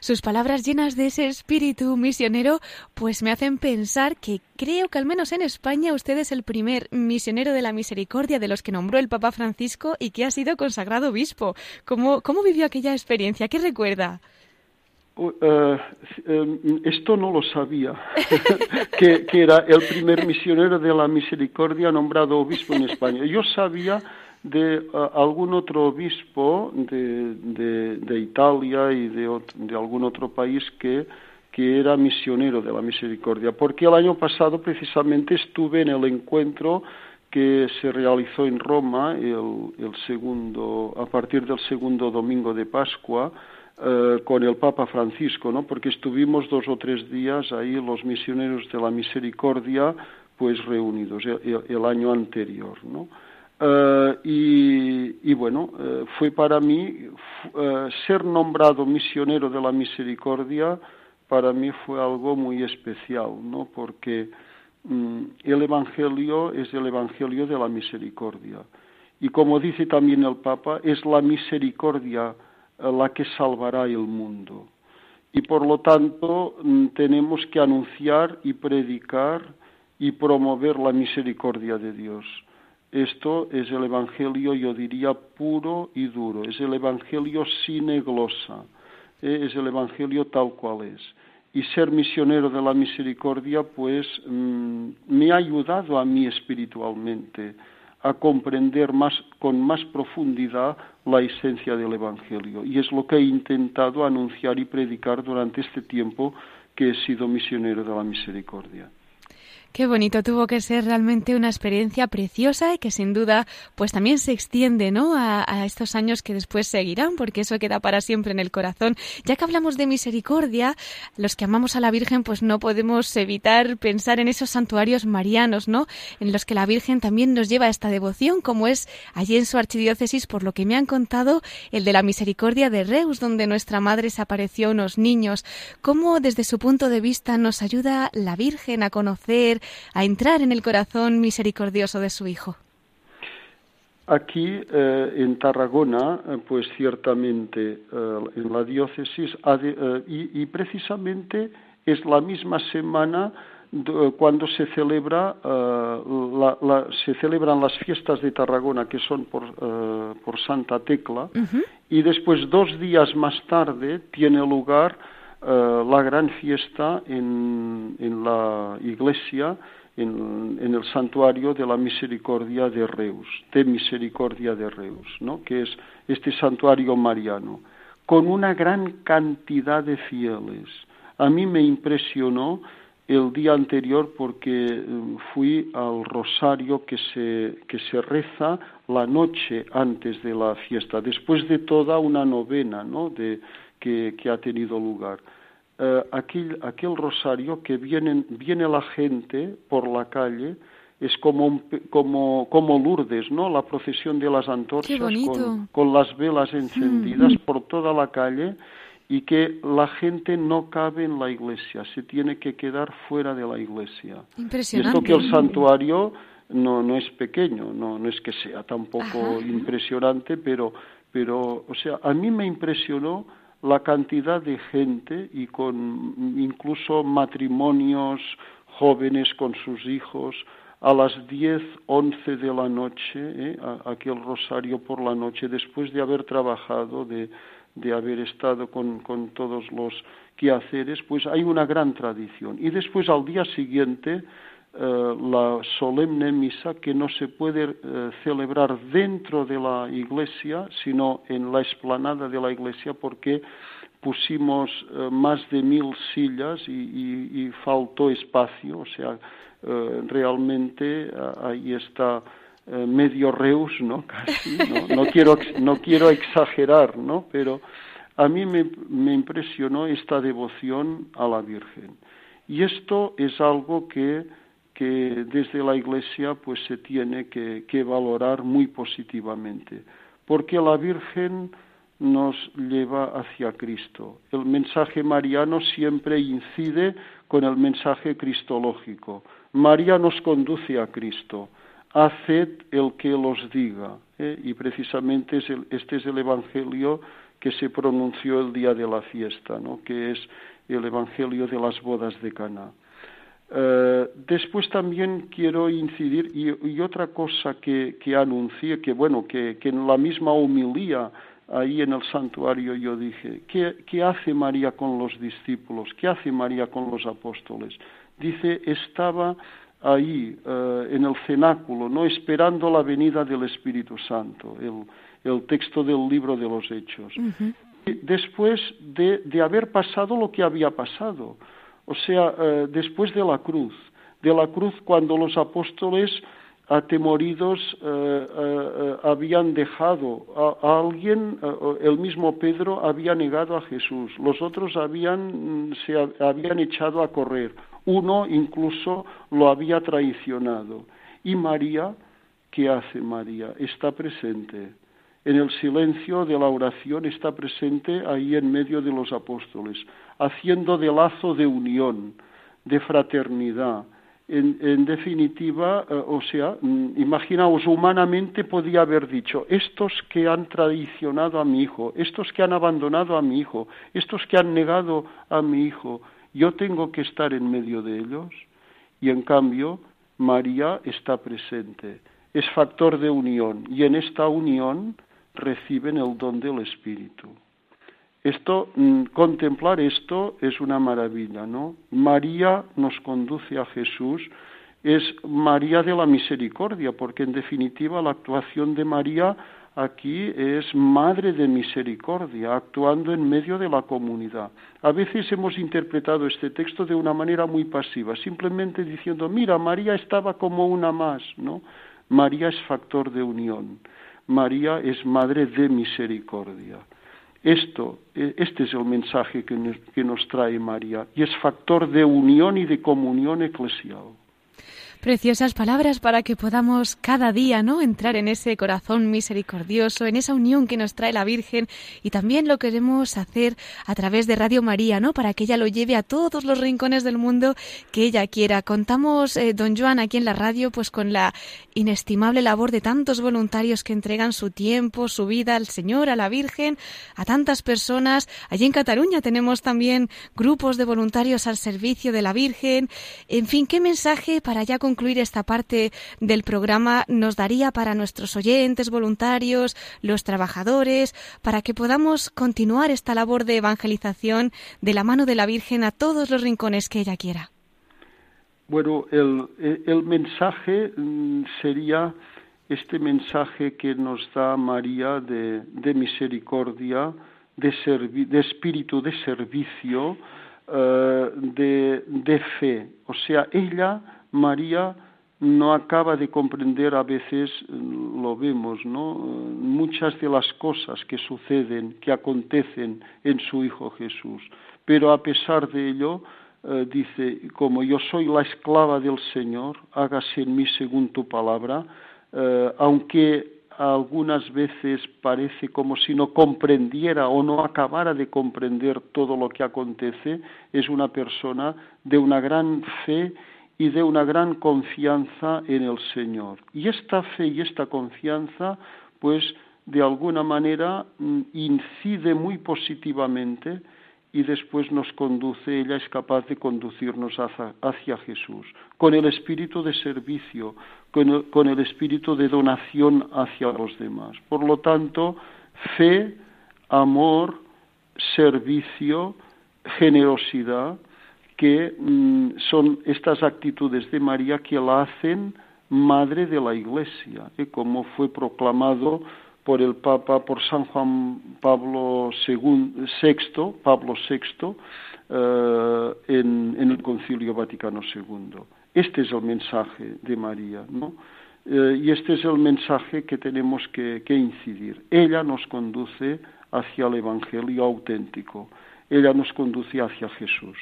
Sus palabras llenas de ese espíritu misionero pues me hacen pensar que creo que al menos en España usted es el primer misionero de la misericordia de los que nombró el Papa Francisco y que ha sido consagrado obispo. ¿Cómo, cómo vivió aquella experiencia? ¿Qué recuerda? Uh, esto no lo sabía, [laughs] que, que, era el primer misionero de la misericordia nombrado obispo en España. Yo sabía de algún otro obispo de, de, Italia y de, de, algún otro país que, que era misionero de la misericordia, porque el año pasado precisamente estuve en el encuentro que se realizó en Roma el, el segundo, a partir del segundo domingo de Pascua, eh, con el Papa Francisco, ¿no? Porque estuvimos dos o tres días ahí los misioneros de la misericordia, pues reunidos el, año anterior, ¿no? Eh, y, bueno, eh, fue para mí ser nombrado misionero de la misericordia, para mí fue algo muy especial, ¿no? Porque mm, el Evangelio es el Evangelio de la misericordia. Y como dice también el Papa, es la misericordia la que salvará el mundo. Y por lo tanto mm, tenemos que anunciar y predicar y promover la misericordia de Dios. Esto es el Evangelio, yo diría, puro y duro. Es el Evangelio sine glosa. ¿eh? Es el Evangelio tal cual es. Y ser misionero de la misericordia, pues, mm, me ha ayudado a mí espiritualmente a comprender más, con más profundidad la esencia del Evangelio. Y es lo que he intentado anunciar y predicar durante este tiempo que he sido misionero de la misericordia. Qué bonito, tuvo que ser realmente una experiencia preciosa y que sin duda pues también se extiende ¿no? A, estos años que después seguirán, porque eso queda para siempre en el corazón. Ya que hablamos de misericordia, los que amamos a la Virgen pues no podemos evitar pensar en esos santuarios marianos, ¿no? En los que la Virgen también nos lleva a esta devoción, como es allí en su archidiócesis, por lo que me han contado, el de la misericordia de Reus, donde nuestra madre se apareció a unos niños. ¿Cómo desde su punto de vista nos ayuda la Virgen a conocer a entrar en el corazón misericordioso de su Hijo? Aquí eh, en Tarragona, eh, pues ciertamente eh, en la diócesis, y, precisamente es la misma semana cuando se celebra se celebran las fiestas de Tarragona que son por, por Santa Tecla y después dos días más tarde tiene lugar eh, la gran fiesta en, la iglesia, en, en, el santuario de la misericordia de Reus, de misericordia de Reus, ¿no? que es este santuario mariano, con una gran cantidad de fieles. A mí me impresionó el día anterior porque eh, fui al rosario que se, que se reza la noche antes de la fiesta, después de toda una novena ¿no? de, que, ha tenido lugar. Eh, aquel, aquel, rosario que vienen, viene la gente por la calle, es como, como, como Lourdes, ¿no? La procesión de las antorchas con, con, las velas encendidas por toda la calle y que la gente no cabe en la iglesia, se tiene que quedar fuera de la iglesia. Impresionante. Esto que el santuario no, no es pequeño, no, no es que sea tampoco impresionante, pero, pero, o sea, a mí me impresionó la cantidad de gente y con incluso matrimonios jóvenes con sus hijos a las diez, once de la noche, ¿eh? aquel rosario por la noche, después de haber trabajado, de, de haber estado con, con, todos los quehaceres, pues hay una gran tradición. Y después al día siguiente eh, la solemne misa que no se puede eh, celebrar dentro de la iglesia, sino en la explanada de la iglesia, porque pusimos eh, más de mil sillas y, faltó espacio, o sea, realmente ahí está medio reus, ¿no? [laughs] Casi, ¿no? No quiero, no quiero exagerar, ¿no? Pero a mí me, me impresionó esta devoción a la Virgen. Y esto es algo que que desde la Iglesia pues se tiene que, valorar muy positivamente, porque la Virgen nos lleva hacia Cristo. El mensaje mariano siempre incide con el mensaje cristológico. María nos conduce a Cristo. Haced el que los diga. ¿eh? Y precisamente este es el Evangelio que se pronunció el día de la fiesta, ¿no? que es el Evangelio de las bodas de Cana. Eh, después también quiero incidir, y, otra cosa que, que, anuncié, que bueno, que, en la misma humilía ahí en el santuario yo dije, ¿qué, ¿qué hace María con los discípulos? ¿Qué hace María con los apóstoles? Dice, estaba ahí eh, en el cenáculo, no esperando la venida del Espíritu Santo, el, texto del libro de los Hechos. Después de, haber pasado lo que había pasado, o sea, eh, después de la cruz, de la cruz cuando los apóstoles atemoridos eh, habían dejado a, alguien, el mismo Pedro había negado a Jesús, los otros habían, se habían echado a correr uno incluso lo había traicionado. Y María, ¿qué hace María? Está presente. En el silencio de la oración está presente ahí en medio de los apóstoles, haciendo de lazo de unión, de fraternidad. En, definitiva, eh, o sea, mm, imaginaos, humanamente podía haber dicho, estos que han traicionado a mi hijo, estos que han abandonado a mi hijo, estos que han negado a mi hijo, yo tengo que estar en medio de ellos y en cambio María está presente. Es factor de unión y en esta unión reciben el don del Espíritu. Esto, mm, contemplar esto es una maravilla, ¿no? María nos conduce a Jesús, es María de la misericordia, porque en definitiva la actuación de María aquí es madre de misericordia, actuando en medio de la comunidad. A veces hemos interpretado este texto de una manera muy pasiva, simplemente diciendo, mira, María estaba como una más, ¿no? María es factor de unión, María es madre de misericordia. Esto, e, este es el mensaje que nos trae María y es factor de unión y de comunión eclesial. Preciosas palabras para que podamos cada día, ¿no? Entrar en ese corazón misericordioso, en esa unión que nos trae la Virgen y también lo queremos hacer a través de Radio María, ¿no? Para que ella lo lleve a todos los rincones del mundo que ella quiera. Contamos, eh, don Joan, aquí en la radio, pues con la inestimable labor de tantos voluntarios que entregan su tiempo, su vida al Señor, a la Virgen, a tantas personas. Allí en Cataluña tenemos también grupos de voluntarios al servicio de la Virgen. En fin, qué mensaje para ya con concluir esta parte del programa nos daría para nuestros oyentes, voluntarios, los trabajadores, para que podamos continuar esta labor de evangelización de la mano de la Virgen a todos los rincones que ella quiera? Bueno, el, mensaje mm, sería este mensaje que nos da María de, misericordia, de, espíritu de servicio, eh, de, de, fe. O sea, ella María no acaba de comprender a veces, lo vemos, ¿no? Muchas de las cosas que suceden, que acontecen en su Hijo Jesús. Pero a pesar de ello, eh, dice, como yo soy la esclava del Señor, hágase en mí según tu palabra, eh, aunque algunas veces parece como si no comprendiera o no acabara de comprender todo lo que acontece, es una persona de una gran fe y de una gran confianza en el Señor. Y esta fe y esta confianza, pues de alguna manera mm, incide muy positivamente y después nos conduce, ella es capaz de conducirnos hacia, Jesús, con el espíritu de servicio, con el espíritu de donación hacia los demás. Por lo tanto, fe, amor, servicio, generosidad, que mm, son estas actitudes de María que la hacen madre de la Iglesia, ¿eh? como fue proclamado por el Papa, por San Juan Pablo II, VI, Pablo VI, eh, en, el Concilio Vaticano II. Este es el mensaje de María, ¿no? Eh, y este es el mensaje que tenemos que incidir. Ella nos conduce hacia el Evangelio auténtico. Ella nos conduce hacia Jesús.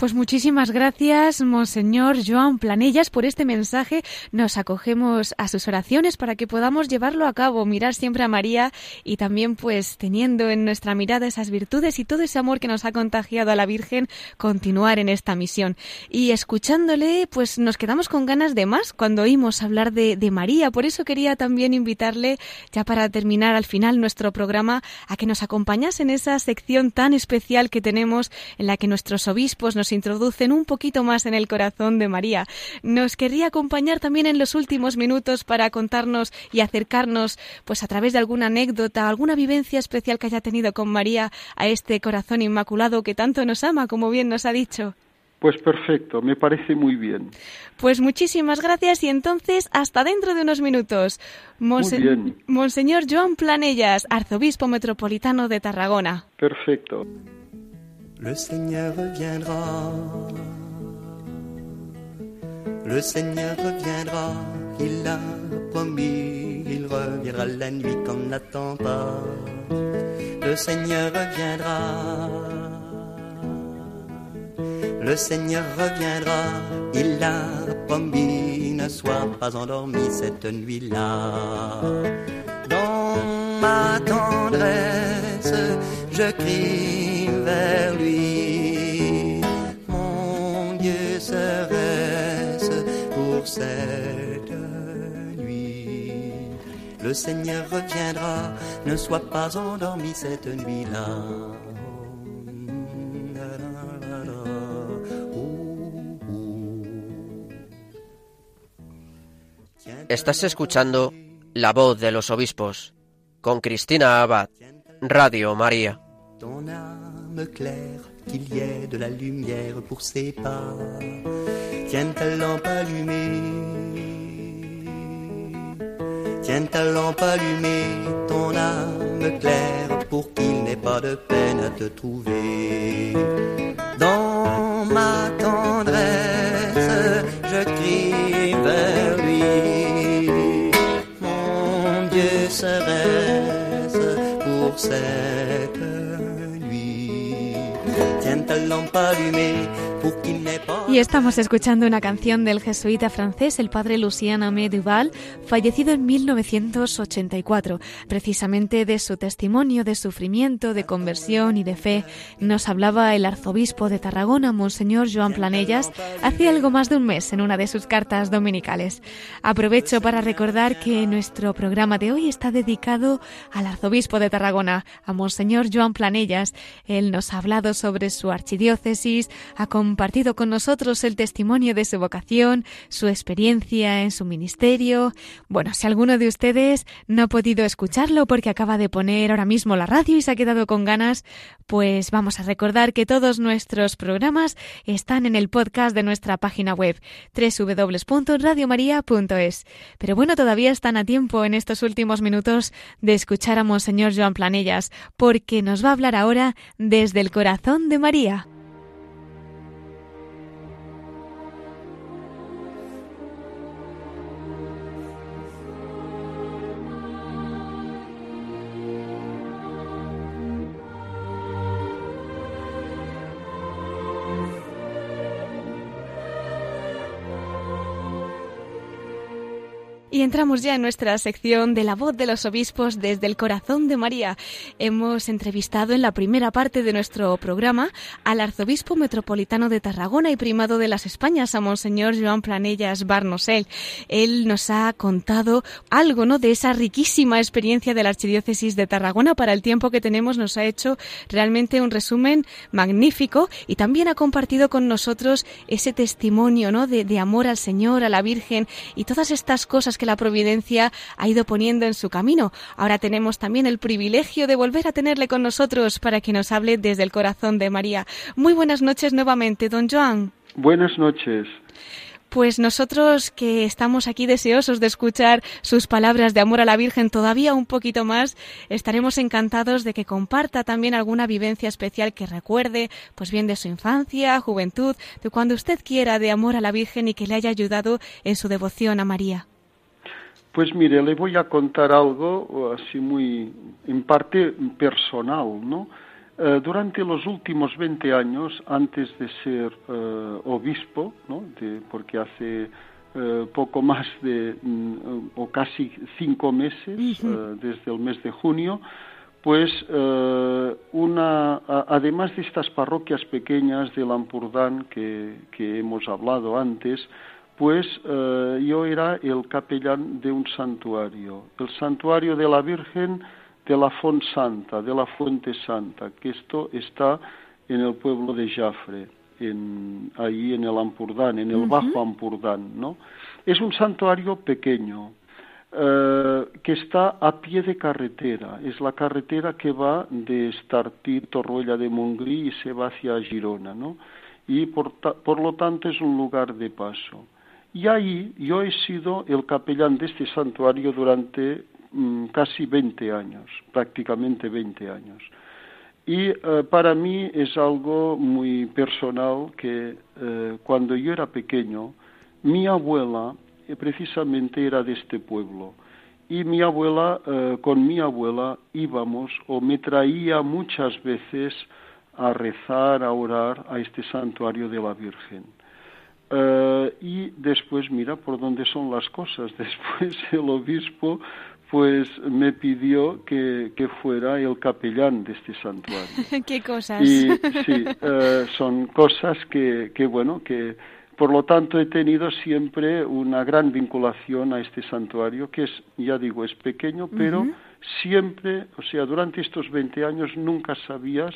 Pues muchísimas gracias, Monseñor Joan Planellas, por este mensaje. Nos acogemos a sus oraciones para que podamos llevarlo a cabo, mirar siempre a María y también, pues, teniendo en nuestra mirada esas virtudes y todo ese amor que nos ha contagiado a la Virgen, continuar en esta misión. Y escuchándole, pues nos quedamos con ganas de más cuando oímos hablar de, María. Por eso quería también invitarle, ya para terminar al final nuestro programa, a que nos acompañase en esa sección tan especial que tenemos en la que nuestros obispos nos introducen un poquito más en el corazón de María. Nos querría acompañar también en los últimos minutos para contarnos y acercarnos, pues a través de alguna anécdota, alguna vivencia especial que haya tenido con María a este corazón inmaculado que tanto nos ama, como bien nos ha dicho. Pues perfecto, me parece muy bien. Pues muchísimas gracias y entonces hasta dentro de unos minutos. muy bien. Monseñor Joan Planellas, arzobispo metropolitano de Tarragona. Perfecto. Le Seigneur reviendra. Le Seigneur reviendra, il a promis, il reviendra la nuit qu'on n'attend pas. Le Seigneur reviendra. Le Seigneur reviendra, il l'a promis, ne sois pas endormi cette nuit-là. Ma tendresse, je crie vers lui. Mon Dieu serait-ce pour cette nuit. Le Seigneur reviendra, ne sois pas endormi cette nuit-là. Estás escuchando La voz de los obispos con Cristina Abad, Radio María. Ton âme claire, qu'il y ait de la lumière pour ses pas. Tiens ta lampe allumée. Tiens ta lampe allumée, ton âme claire, pour qu'il n'ait pas de peine à te trouver. Cette nuit. Tiens ta lampe allumée pour qu'il n'ait pas Y estamos escuchando una canción del jesuita francés, el padre Lucien Amé Duval, fallecido en 1984. Precisamente de su testimonio de sufrimiento, de conversión y de fe nos hablaba el arzobispo de Tarragona, Monseñor Joan Planellas, hace algo más de un mes en una de sus cartas dominicales. Aprovecho para recordar que nuestro programa de hoy está dedicado al arzobispo de Tarragona, a Monseñor Joan Planellas. Él nos ha hablado sobre su archidiócesis, ha compartido con nosotros el testimonio de su vocación, su experiencia en su ministerio. Bueno, si alguno de ustedes no ha podido escucharlo porque acaba de poner ahora mismo la radio y se ha quedado con ganas, pues vamos a recordar que todos nuestros programas están en el podcast de nuestra página web www.radiomaria.es. Pero bueno, todavía están a tiempo en estos últimos minutos de escuchar a Monseñor Joan Planellas, porque nos va a hablar ahora desde el corazón de María. Y entramos ya en nuestra sección de la voz de los obispos desde el corazón de María. Hemos entrevistado en la primera parte de nuestro programa al arzobispo metropolitano de Tarragona y primado de las Españas, a Monseñor Joan Planellas Barnosel. Él nos ha contado algo ¿no? de esa riquísima experiencia de la archidiócesis de Tarragona. Para el tiempo que tenemos nos ha hecho realmente un resumen magnífico y también ha compartido con nosotros ese testimonio ¿no? de, de amor al Señor, a la Virgen y todas estas cosas que la providencia ha ido poniendo en su camino. Ahora tenemos también el privilegio de volver a tenerle con nosotros para que nos hable desde el corazón de María. Muy buenas noches nuevamente, don Joan. Buenas noches. Pues nosotros que estamos aquí deseosos de escuchar sus palabras de amor a la Virgen todavía un poquito más, estaremos encantados de que comparta también alguna vivencia especial que recuerde, pues bien de su infancia, juventud, de cuando usted quiera de amor a la Virgen y que le haya ayudado en su devoción a María. Pues mire, le voy a contar algo así muy, en parte personal, ¿no? Eh, durante los últimos 20 años, antes de ser eh, obispo, ¿no? De, porque hace eh, poco más de, mm, o casi cinco meses, desde el mes de junio, pues una, además de estas parroquias pequeñas de Lampurdán que, que hemos hablado antes, pues eh, yo era el capellán de un santuario, el santuario de la Virgen de la Font Santa, de la Fuente Santa, que esto está en el pueblo de Jafre, en, ahí en el Ampurdán, en el Bajo Ampurdán, ¿no? Es un santuario pequeño, eh, que está a pie de carretera. Es la carretera que va de Estartit, Torroella de Montgrí y se va hacia Girona, ¿no? y por, por lo tanto es un lugar de paso. Y ahí yo he sido el capellán de este santuario durante mm, casi 20 años, prácticamente 20 años. Y eh, para mí es algo muy personal que eh, cuando yo era pequeño, mi abuela eh, precisamente era de este pueblo. Y mi abuela, con mi abuela íbamos o me traía muchas veces a rezar, a orar a este santuario de la Virgen. Y después, mira por dónde son las cosas. [laughs] Después el obispo pues me pidió que, fuera el capellán de este santuario. [laughs] ¿Qué cosas? Y [laughs] sí, eh, son cosas que, que, bueno, que por lo tanto he tenido siempre una gran vinculación a este santuario, que es, ya digo, es pequeño, pero siempre, o sea, durante estos 20 años nunca sabías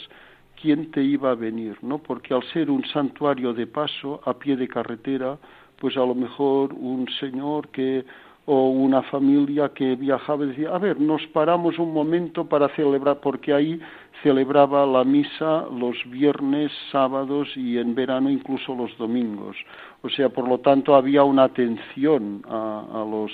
quién te iba a venir, ¿no? Porque al ser un santuario de paso, a pie de carretera, pues a lo mejor un señor que o una familia que viajaba decía, a ver, nos paramos un momento para celebrar, porque ahí celebraba la misa los viernes, sábados y en verano incluso los domingos. O sea, por lo tanto había una atención a, a los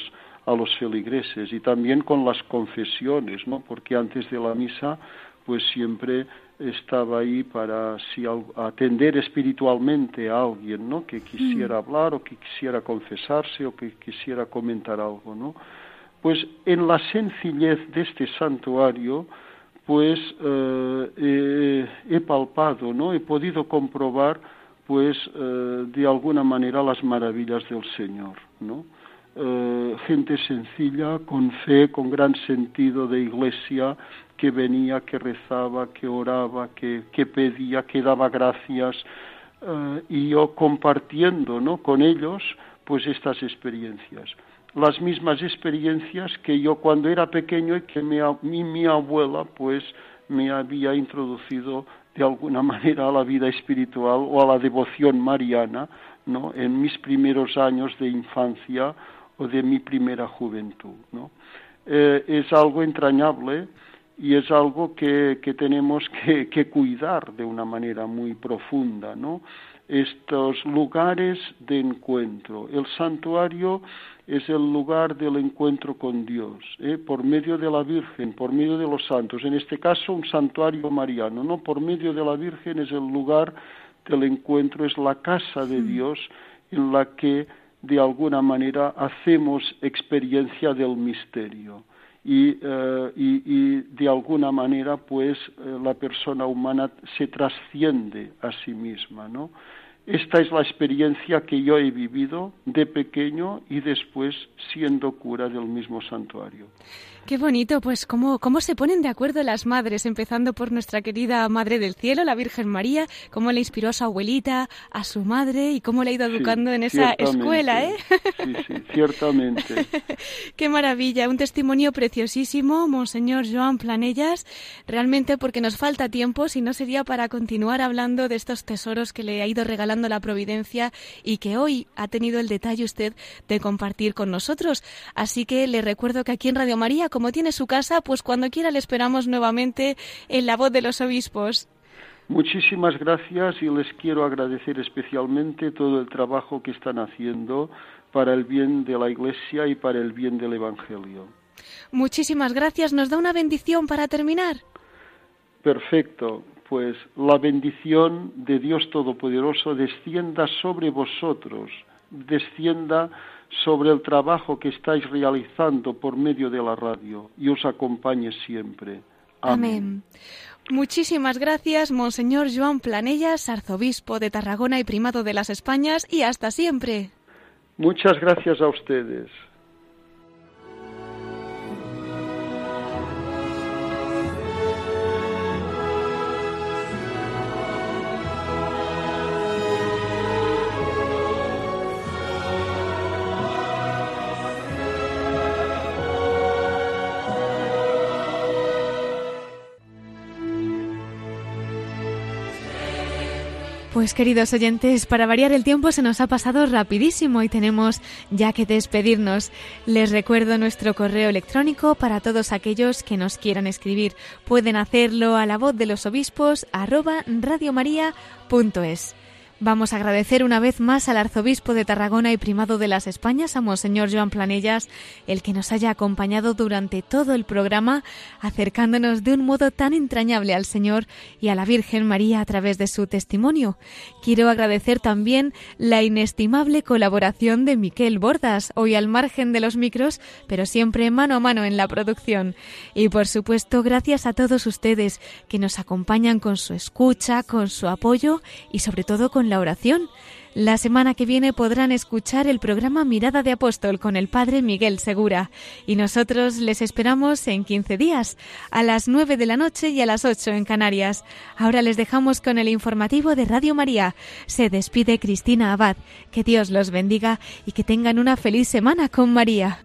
a los feligreses y también con las confesiones, ¿no? Porque antes de la misa, pues siempre estaba ahí para si atender espiritualmente a alguien, ¿no? Que quisiera mm. hablar o que quisiera confesarse o que quisiera comentar algo, ¿no? Pues en la sencillez de este santuario, pues eh, he palpado, ¿no? He podido comprobar, pues eh, de alguna manera las maravillas del Señor, ¿no? Eh, gente sencilla, con fe, con gran sentido de iglesia, que venía, que rezaba, que oraba, que, que pedía, que daba gracias, eh, y yo compartiendo ¿no? con ellos pues estas experiencias. Las mismas experiencias que yo cuando era pequeño y que mi, mi, abuela pues me había introducido de alguna [laughs] manera a la vida espiritual o a la devoción mariana, ¿no? En mis primeros años de infancia o de mi primera juventud, ¿no? Eh, es algo entrañable y es algo que, que tenemos [laughs] que, que, cuidar de una manera muy profunda, ¿no? Estos lugares de encuentro. El santuario es el lugar del encuentro con Dios, ¿eh? por medio de la Virgen, por medio de los santos. En este caso, un santuario mariano, ¿no? Por medio de la Virgen es el lugar del encuentro, es la casa de Dios en la que de alguna manera hacemos experiencia del misterio. Eh, y, y, de alguna manera pues eh, la persona humana se trasciende a sí misma, ¿no? Esta es la experiencia que yo he vivido de pequeño y después siendo cura del mismo santuario. Qué bonito, pues cómo, cómo se ponen de acuerdo las madres, empezando por nuestra querida Madre del Cielo, la Virgen María, cómo le inspiró a su abuelita, a su madre y cómo le ha ido educando en esa escuela, ¿eh? [laughs] Sí, sí, ciertamente. [laughs] Qué maravilla, un testimonio preciosísimo, Monseñor Joan Planellas, realmente porque nos falta tiempo, si no sería para continuar hablando de estos tesoros que le ha ido regalando la Providencia y que hoy ha tenido el detalle usted de compartir con nosotros. Así que le recuerdo que aquí en Radio María, como tiene su casa, pues cuando quiera le esperamos nuevamente en la voz de los obispos. Muchísimas gracias y les quiero agradecer especialmente todo el trabajo que están haciendo para el bien de la Iglesia y para el bien del Evangelio. Muchísimas gracias. ¿Nos da una bendición para terminar? Perfecto. Pues la bendición de Dios Todopoderoso descienda sobre vosotros, descienda sobre el trabajo que estáis realizando por medio de la radio y os acompañe siempre. Amén. Muchísimas gracias, Monseñor Joan Planellas, arzobispo de Tarragona y primado de las Españas, y hasta siempre. Muchas gracias a ustedes. Pues queridos oyentes, para variar el tiempo se nos ha pasado rapidísimo y tenemos ya que despedirnos. Les recuerdo nuestro correo electrónico para todos aquellos que nos quieran escribir. Pueden hacerlo a la voz de los obispos radiomaria.es. Vamos a agradecer una vez más al arzobispo de Tarragona y primado de las Españas, a Monseñor Joan Planellas, el que nos haya acompañado durante todo el programa, acercándonos de un modo tan entrañable al Señor y a la Virgen María a través de su testimonio. Quiero agradecer también la inestimable colaboración de Miquel Bordas, hoy al margen de los micros, pero siempre mano a mano en la producción. Y por supuesto, gracias a todos ustedes que nos acompañan con su escucha, con su apoyo y sobre todo con la oración. La semana que viene podrán escuchar el programa Mirada de Apóstol con el Padre Miguel Segura y nosotros les esperamos en 15 días, a las 9 de la noche y a las 8 en Canarias. Ahora les dejamos con el informativo de Radio María. Se despide Cristina Abad. Que Dios los bendiga y que tengan una feliz semana con María.